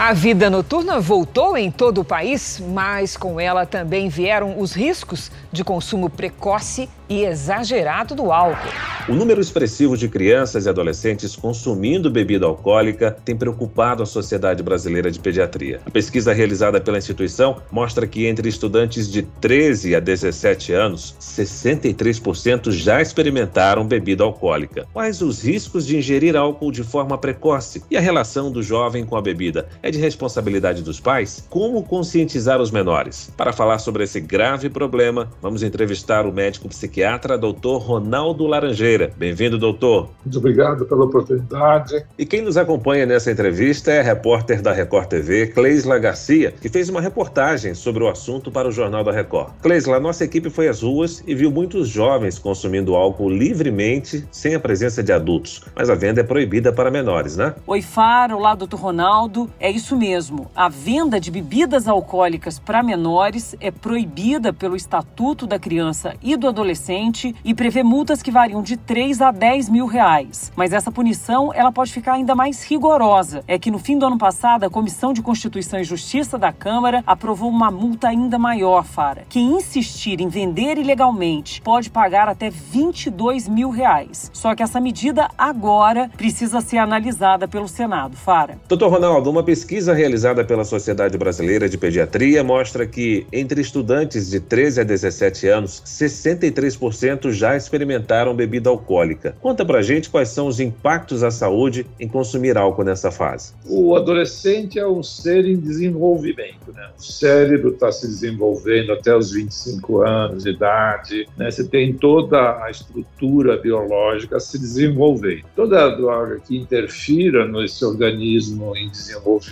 A vida noturna voltou em todo o país, mas com ela também vieram os riscos de consumo precoce e exagerado do álcool. O número expressivo de crianças e adolescentes consumindo bebida alcoólica tem preocupado a Sociedade Brasileira de Pediatria. A pesquisa realizada pela instituição mostra que entre estudantes de 13 a 17 anos, 63% já experimentaram bebida alcoólica. Quais os riscos de ingerir álcool de forma precoce e a relação do jovem com a bebida? É de responsabilidade dos pais? Como conscientizar os menores? Para falar sobre esse grave problema, vamos entrevistar o médico psiquiatra Dr. Ronaldo Laranjeira. Bem-vindo, doutor. Muito obrigado pela oportunidade. E quem nos acompanha nessa entrevista é a repórter da Record TV, Cleisla Garcia, que fez uma reportagem sobre o assunto para o Jornal da Record. Cleisla, nossa equipe foi às ruas e viu muitos jovens consumindo álcool livremente, sem a presença de adultos. Mas a venda é proibida para menores, né? Oi, Faro. Olá, doutor Ronaldo. É isso mesmo. A venda de bebidas alcoólicas para menores é proibida pelo Estatuto da Criança e do Adolescente e prevê multas que variam de 3 a 10 mil reais. Mas essa punição ela pode ficar ainda mais rigorosa. É que no fim do ano passado, a Comissão de Constituição e Justiça da Câmara aprovou uma multa ainda maior, Fara. Quem insistir em vender ilegalmente pode pagar até 22 mil reais. Só que essa medida agora precisa ser analisada pelo Senado, Fara. Doutor Ronaldo, uma pesquisa realizada pela Sociedade Brasileira de Pediatria mostra que entre estudantes de 13 a 17 anos, 63% já experimentaram bebida alcoólica. Conta pra gente quais são os impactos à saúde em consumir álcool nessa fase. O adolescente é um ser em desenvolvimento, né? O cérebro está se desenvolvendo até os 25 anos de idade, né? Você tem toda a estrutura biológica se desenvolvendo. Toda droga que interfira nesse organismo em desenvolvimento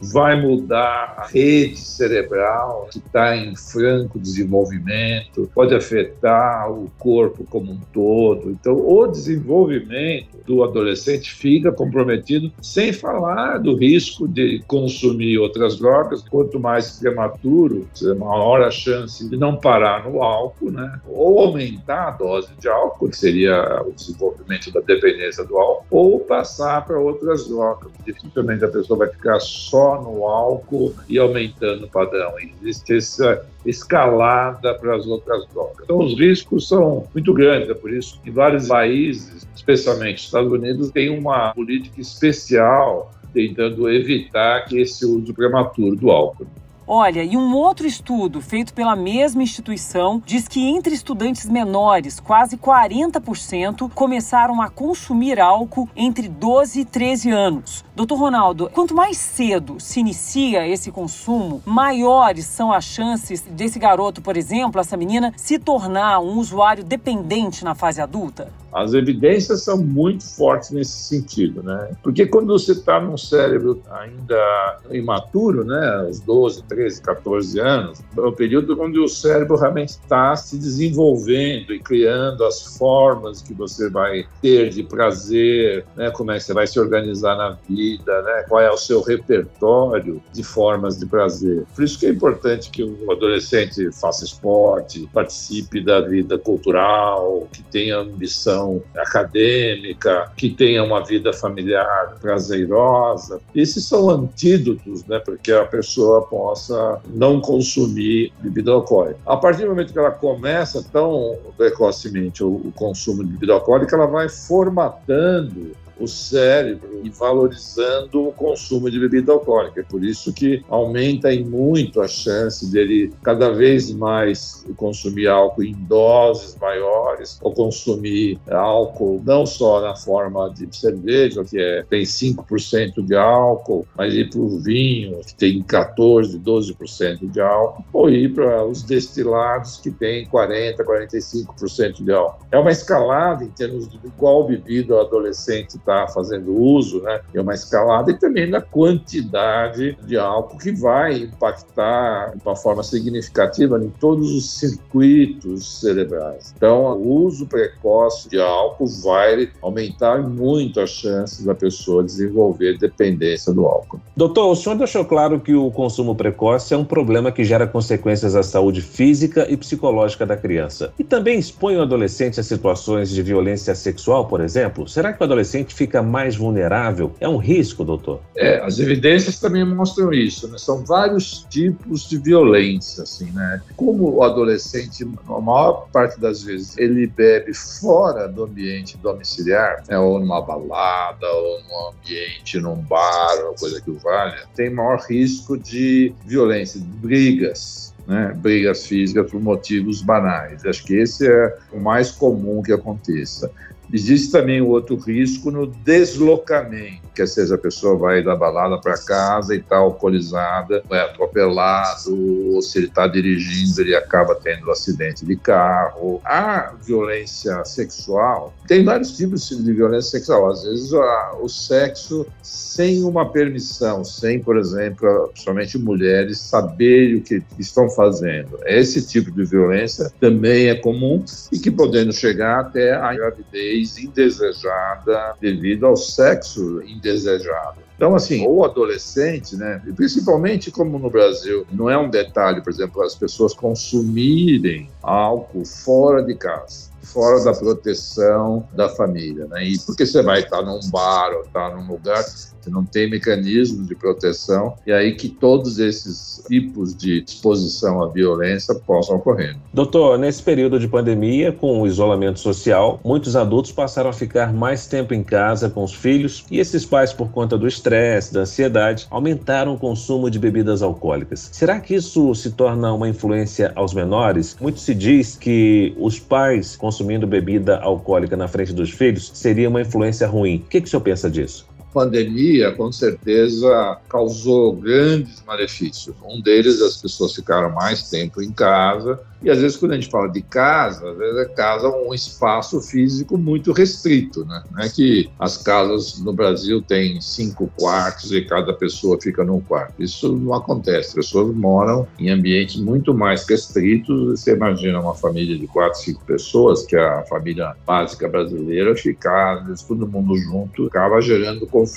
vai mudar a rede cerebral que está em franco desenvolvimento, pode afetar o corpo como um todo. Então, o desenvolvimento do adolescente fica comprometido, sem falar do risco de consumir outras drogas. Quanto mais prematuro, maior a chance de não parar no álcool, né? ou aumentar a dose de álcool, que seria o desenvolvimento da dependência do álcool, ou passar para outras drogas. Dificilmente a pessoa vai ficar só no álcool e aumentando o padrão. Existe essa escalada para as outras drogas. Então, os riscos são muito grandes, é por isso que vários países, especialmente Estados Unidos, têm uma política especial tentando evitar que esse uso prematuro do álcool. Olha, e um outro estudo feito pela mesma instituição diz que entre estudantes menores, quase 40% começaram a consumir álcool entre 12 e 13 anos. Doutor Ronaldo, quanto mais cedo se inicia esse consumo, maiores são as chances desse garoto, por exemplo, essa menina, se tornar um usuário dependente na fase adulta? As evidências são muito fortes nesse sentido, né? Porque quando você está num cérebro ainda imaturo, né, aos 12, 13, 14 anos, é o período onde o cérebro realmente está se desenvolvendo e criando as formas que você vai ter de prazer, né, como é que você vai se organizar na vida, né, qual é o seu repertório de formas de prazer. Por isso que é importante que o adolescente faça esporte, participe da vida cultural, que tenha ambição acadêmica, que tenha uma vida familiar prazerosa. Esses são antídotos né, para que a pessoa possa não consumir bebida alcoólica. A partir do momento que ela começa tão precocemente o, o consumo de bebida alcoólica, ela vai formatando o cérebro e valorizando o consumo de bebida alcoólica. É por isso que aumenta em muito a chance dele cada vez mais consumir álcool em doses maiores ou consumir álcool não só na forma de cerveja, que é, tem 5% de álcool, mas ir para o vinho, que tem 14%, 12% de álcool, ou ir para os destilados, que tem 40%, 45% de álcool. É uma escalada em termos de qual bebida o adolescente está fazendo uso, né, é uma escalada, e também na quantidade de álcool que vai impactar de uma forma significativa em todos os circuitos cerebrais. Então, o uso precoce de álcool vai aumentar muito as chances da pessoa desenvolver dependência do álcool. Doutor, o senhor deixou claro que o consumo precoce é um problema que gera consequências à saúde física e psicológica da criança. E também expõe o adolescente a situações de violência sexual, por exemplo? Será que o adolescente fica mais vulnerável? É um risco, doutor? É, as evidências também mostram isso. Né? São vários tipos de violência, assim, né? Como o adolescente, a maior parte das vezes, ele bebe fora do ambiente domiciliar, né? ou numa balada, ou num ambiente, num bar, ou coisa que o valha, tem maior risco de violência, de brigas, né, brigas físicas por motivos banais. Acho que esse é o mais comum que aconteça. Existe também o outro risco no deslocamento, que seja a pessoa vai da balada para casa e está alcoolizada, é atropelado, ou se ele está dirigindo, ele acaba tendo um acidente de carro. A violência sexual, tem vários tipos de violência sexual. Às vezes o sexo sem uma permissão, sem, por exemplo, somente mulheres saberem o que estão fazendo. Esse tipo de violência também é comum e que podendo chegar até a gravidez gravidez indesejada devido ao sexo indesejado. Então, assim, o adolescente, né, principalmente como no Brasil, não é um detalhe, por exemplo, as pessoas consumirem álcool fora de casa fora da proteção da família, né? E porque você vai estar num bar ou estar num lugar que não tem mecanismos de proteção, e aí que todos esses tipos de exposição à violência possam ocorrer. Doutor, nesse período de pandemia, com o isolamento social, muitos adultos passaram a ficar mais tempo em casa com os filhos, e esses pais, por conta do estresse, da ansiedade, aumentaram o consumo de bebidas alcoólicas. Será que isso se torna uma influência aos menores? Muito se diz que os pais consumindo bebida alcoólica na frente dos filhos seria uma influência ruim. O que, que o senhor pensa disso? Pandemia, com certeza, causou grandes malefícios. Um deles, as pessoas ficaram mais tempo em casa, e às vezes, quando a gente fala de casa, às vezes é casa um espaço físico muito restrito, né? Não é que as casas no Brasil têm cinco quartos e cada pessoa fica num quarto. Isso não acontece. As pessoas moram em ambientes muito mais restritos. Você imagina uma família de quatro, cinco pessoas, que é a família básica brasileira, ficar, às vezes, todo mundo junto, acaba gerando conflito,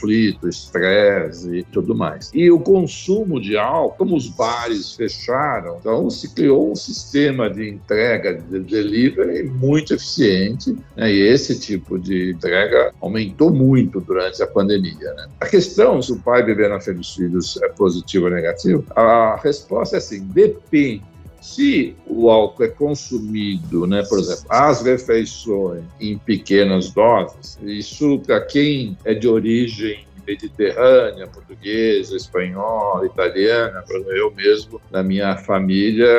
estresse e tudo mais. E o consumo de álcool, como os bares fecharam, então se criou um sistema sistema de entrega, de delivery muito eficiente, né? e esse tipo de entrega aumentou muito durante a pandemia. Né? A questão se o pai beber na frente dos filhos é positivo ou negativo, a resposta é assim, depende. Se o álcool é consumido, né, por exemplo, as refeições em pequenas doses, isso para quem é de origem mediterrânea, portuguesa, espanhola, italiana. Eu mesmo, na minha família,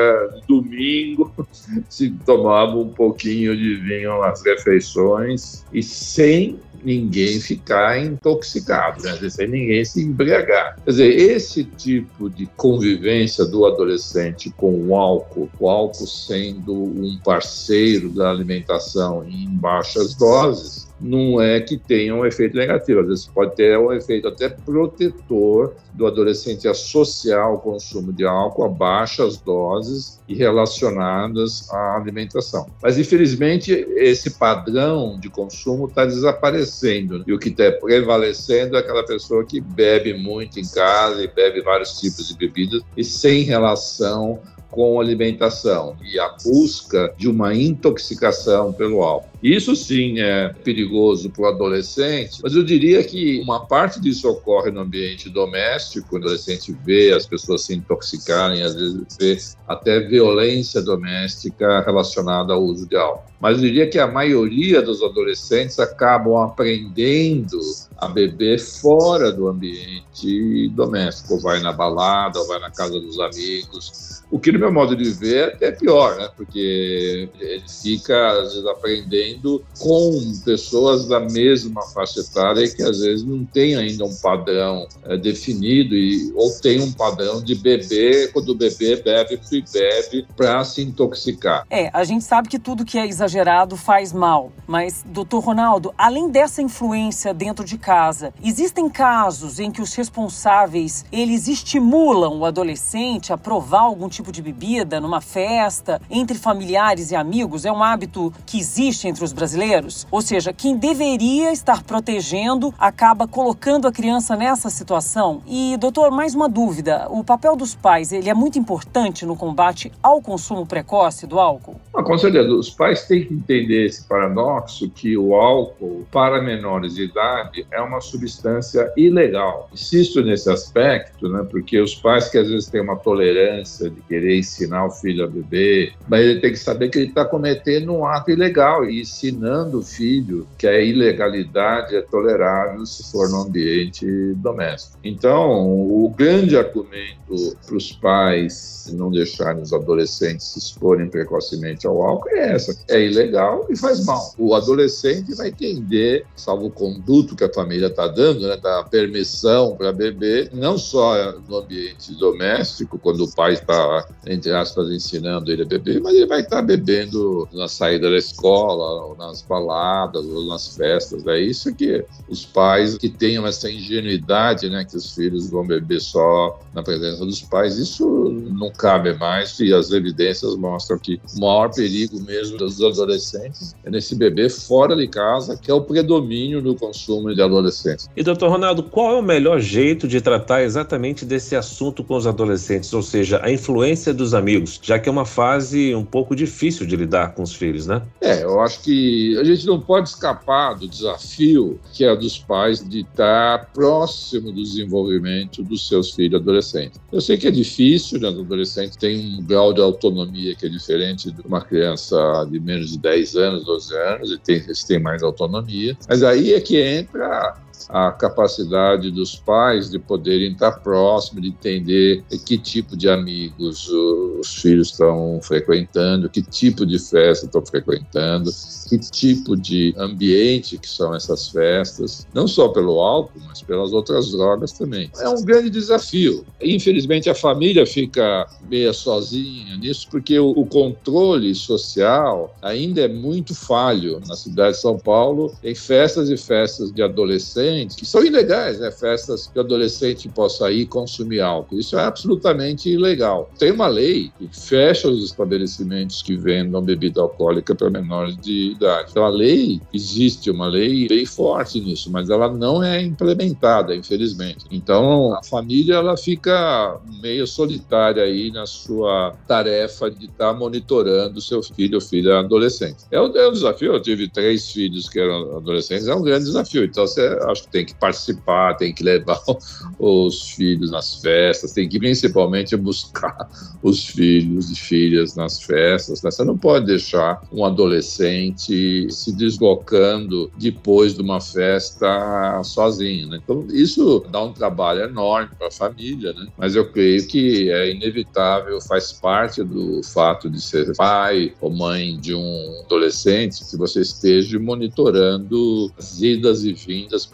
domingo, se tomava um pouquinho de vinho nas refeições e sem ninguém ficar intoxicado, né? sem ninguém se embriagar. Quer dizer, esse tipo de convivência do adolescente com o álcool, o álcool sendo um parceiro da alimentação em baixas doses, não é que tenha um efeito negativo, às vezes pode ter um efeito até protetor do adolescente associar o consumo de álcool a baixas doses e relacionadas à alimentação. Mas, infelizmente, esse padrão de consumo está desaparecendo e o que está prevalecendo é aquela pessoa que bebe muito em casa e bebe vários tipos de bebidas e sem relação com alimentação e a busca de uma intoxicação pelo álcool. Isso sim é perigoso para o adolescente, mas eu diria que uma parte disso ocorre no ambiente doméstico, o adolescente vê as pessoas se intoxicarem, às vezes vê até violência doméstica relacionada ao uso de álcool. Mas eu diria que a maioria dos adolescentes acabam aprendendo a beber fora do ambiente doméstico, vai na balada, vai na casa dos amigos, o que, no meu modo de ver, é pior, né? Porque ele fica, às vezes, aprendendo com pessoas da mesma faixa etária que, às vezes, não tem ainda um padrão é, definido e, ou tem um padrão de beber, quando o bebê bebe e bebe para se intoxicar. É, a gente sabe que tudo que é exagerado faz mal. Mas, doutor Ronaldo, além dessa influência dentro de casa, existem casos em que os responsáveis eles estimulam o adolescente a provar algum tipo de bebida numa festa, entre familiares e amigos? É um hábito que existe entre os brasileiros? Ou seja, quem deveria estar protegendo acaba colocando a criança nessa situação? E, doutor, mais uma dúvida: o papel dos pais ele é muito importante no combate ao consumo precoce do álcool? Ah, com certeza. Os pais têm que entender esse paradoxo que o álcool para menores de idade é uma substância ilegal. Insisto nesse aspecto, né, porque os pais que às vezes têm uma tolerância de querer ensinar o filho a beber, mas ele tem que saber que ele está cometendo um ato ilegal e ensinando o filho que a ilegalidade é tolerável se for no ambiente doméstico. Então, o grande argumento para os pais não deixarem os adolescentes se exporem precocemente ao álcool é essa: é ilegal e faz mal. O adolescente vai entender, salvo o conduto que a família está dando, né, da permissão para beber, não só no ambiente doméstico, quando o pai está, entre aspas, ensinando ele a beber, mas ele vai estar tá bebendo na saída da escola, ou nas baladas, ou nas festas. É isso que os pais que tenham essa ingenuidade, né, que os filhos vão beber só na presença dos pais, isso não cabe mais e as evidências mostram que o maior perigo mesmo dos adolescentes é nesse bebê fora de casa, que é o predomínio do consumo de adolescentes. E doutor Ronaldo, qual é o melhor jeito de tratar exatamente desse assunto com os adolescentes, ou seja, a influência dos amigos, já que é uma fase um pouco difícil de lidar com os filhos, né? É, eu acho que a gente não pode escapar do desafio que é dos pais de estar próximo do desenvolvimento dos seus filhos adolescentes. Eu sei que é difícil, né? Os adolescentes têm um grau de autonomia que é diferente de uma criança de menos de 10 anos, 12 anos, e tem, têm mais autonomia. Mas aí é que entra a capacidade dos pais de poderem estar próximo, de entender que tipo de amigos os filhos estão frequentando, que tipo de festa estão frequentando, que tipo de ambiente que são essas festas, não só pelo álcool, mas pelas outras drogas também. É um grande desafio. Infelizmente, a família fica meia sozinha nisso, porque o, o controle social ainda é muito falho. Na cidade de São Paulo, tem festas e festas de adolescentes que são ilegais, né? Festas que o adolescente possa ir consumir álcool. Isso é absolutamente ilegal. Tem uma lei que fecha os estabelecimentos que vendam bebida alcoólica para menores de idade. Então, a lei, existe uma lei bem forte nisso, mas ela não é implementada, infelizmente. Então, a família ela fica meio solitária aí na sua tarefa de estar tá monitorando seu filho ou filha adolescente. É um, é um desafio. Eu tive três filhos que eram adolescentes, é um grande desafio. Então, você acho que tem que participar, tem que levar os filhos nas festas, tem que principalmente buscar os filhos e filhas nas festas. Né? Você não pode deixar um adolescente se deslocando depois de uma festa sozinho. Né? Então, isso dá um trabalho enorme para a família, né? mas eu creio que é inevitável, faz parte do fato de ser pai ou mãe de um adolescente que você esteja monitorando as idas e vindas,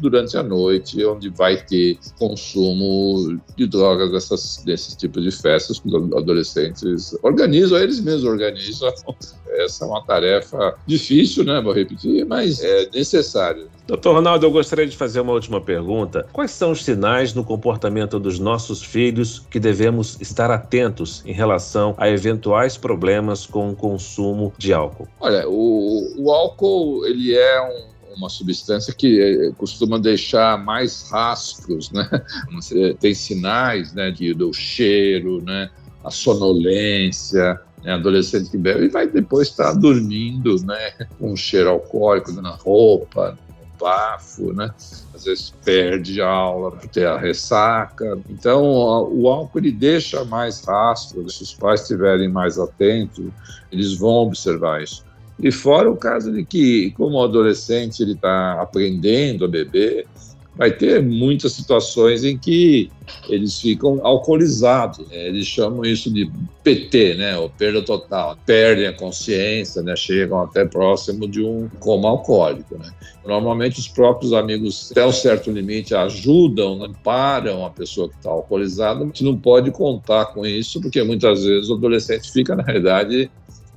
durante a noite, onde vai ter consumo de drogas dessas, desses tipos de festas que os adolescentes organizam, eles mesmos organizam. Essa é uma tarefa difícil, né? Vou repetir, mas é necessária. Doutor Ronaldo, eu gostaria de fazer uma última pergunta. Quais são os sinais no comportamento dos nossos filhos que devemos estar atentos em relação a eventuais problemas com o consumo de álcool? Olha, o, o álcool ele é um uma substância que eh, costuma deixar mais rastros, né? Tem sinais, né, de, do cheiro, né, a sonolência, né, adolescente que bebe e vai depois estar dormindo, né, com um cheiro alcoólico na roupa, no bafo, né? Às vezes perde a aula por ter a ressaca. Então, o álcool ele deixa mais rastros. Se os pais estiverem mais atentos, eles vão observar isso. E fora o caso de que, como adolescente ele está aprendendo a beber, vai ter muitas situações em que eles ficam alcoolizados. Né? Eles chamam isso de PT, né? Ou perda total. Perdem a consciência, né? Chegam até próximo de um coma alcoólico, né? Normalmente os próprios amigos, até um certo limite, ajudam, né? param a pessoa que está alcoolizada, mas não pode contar com isso, porque muitas vezes o adolescente fica, na realidade,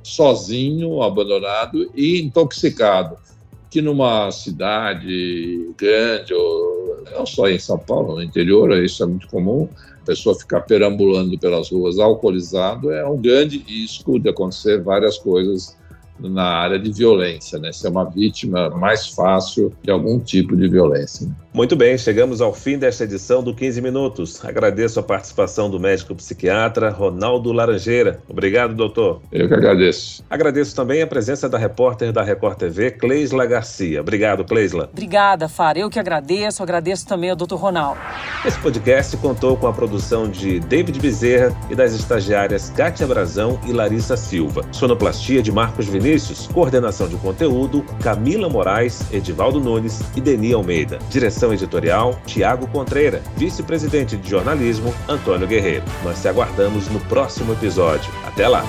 sozinho, abandonado e intoxicado. Que numa cidade grande, ou não só em São Paulo, no interior, isso é muito comum, a pessoa ficar perambulando pelas ruas alcoolizado é um grande risco de acontecer várias coisas na área de violência, né? Ser uma vítima mais fácil de algum tipo de violência. Né? Muito bem, chegamos ao fim desta edição do 15 Minutos. Agradeço a participação do médico psiquiatra Ronaldo Laranjeira. Obrigado, doutor. Eu que agradeço. Agradeço também a presença da repórter da Record TV, Cleisla Garcia. Obrigado, Cleisla. Obrigada, Fara. Eu que agradeço. Agradeço também ao doutor Ronaldo. Esse podcast contou com a produção de David Bezerra e das estagiárias Kátia Brazão e Larissa Silva. Sonoplastia de Marcos Vinícius. Coordenação de conteúdo, Camila Moraes, Edivaldo Nunes e Deni Almeida. Direção Editorial, Tiago Contreira. Vice-presidente de jornalismo, Antônio Guerreiro. Nós te aguardamos no próximo episódio. Até lá!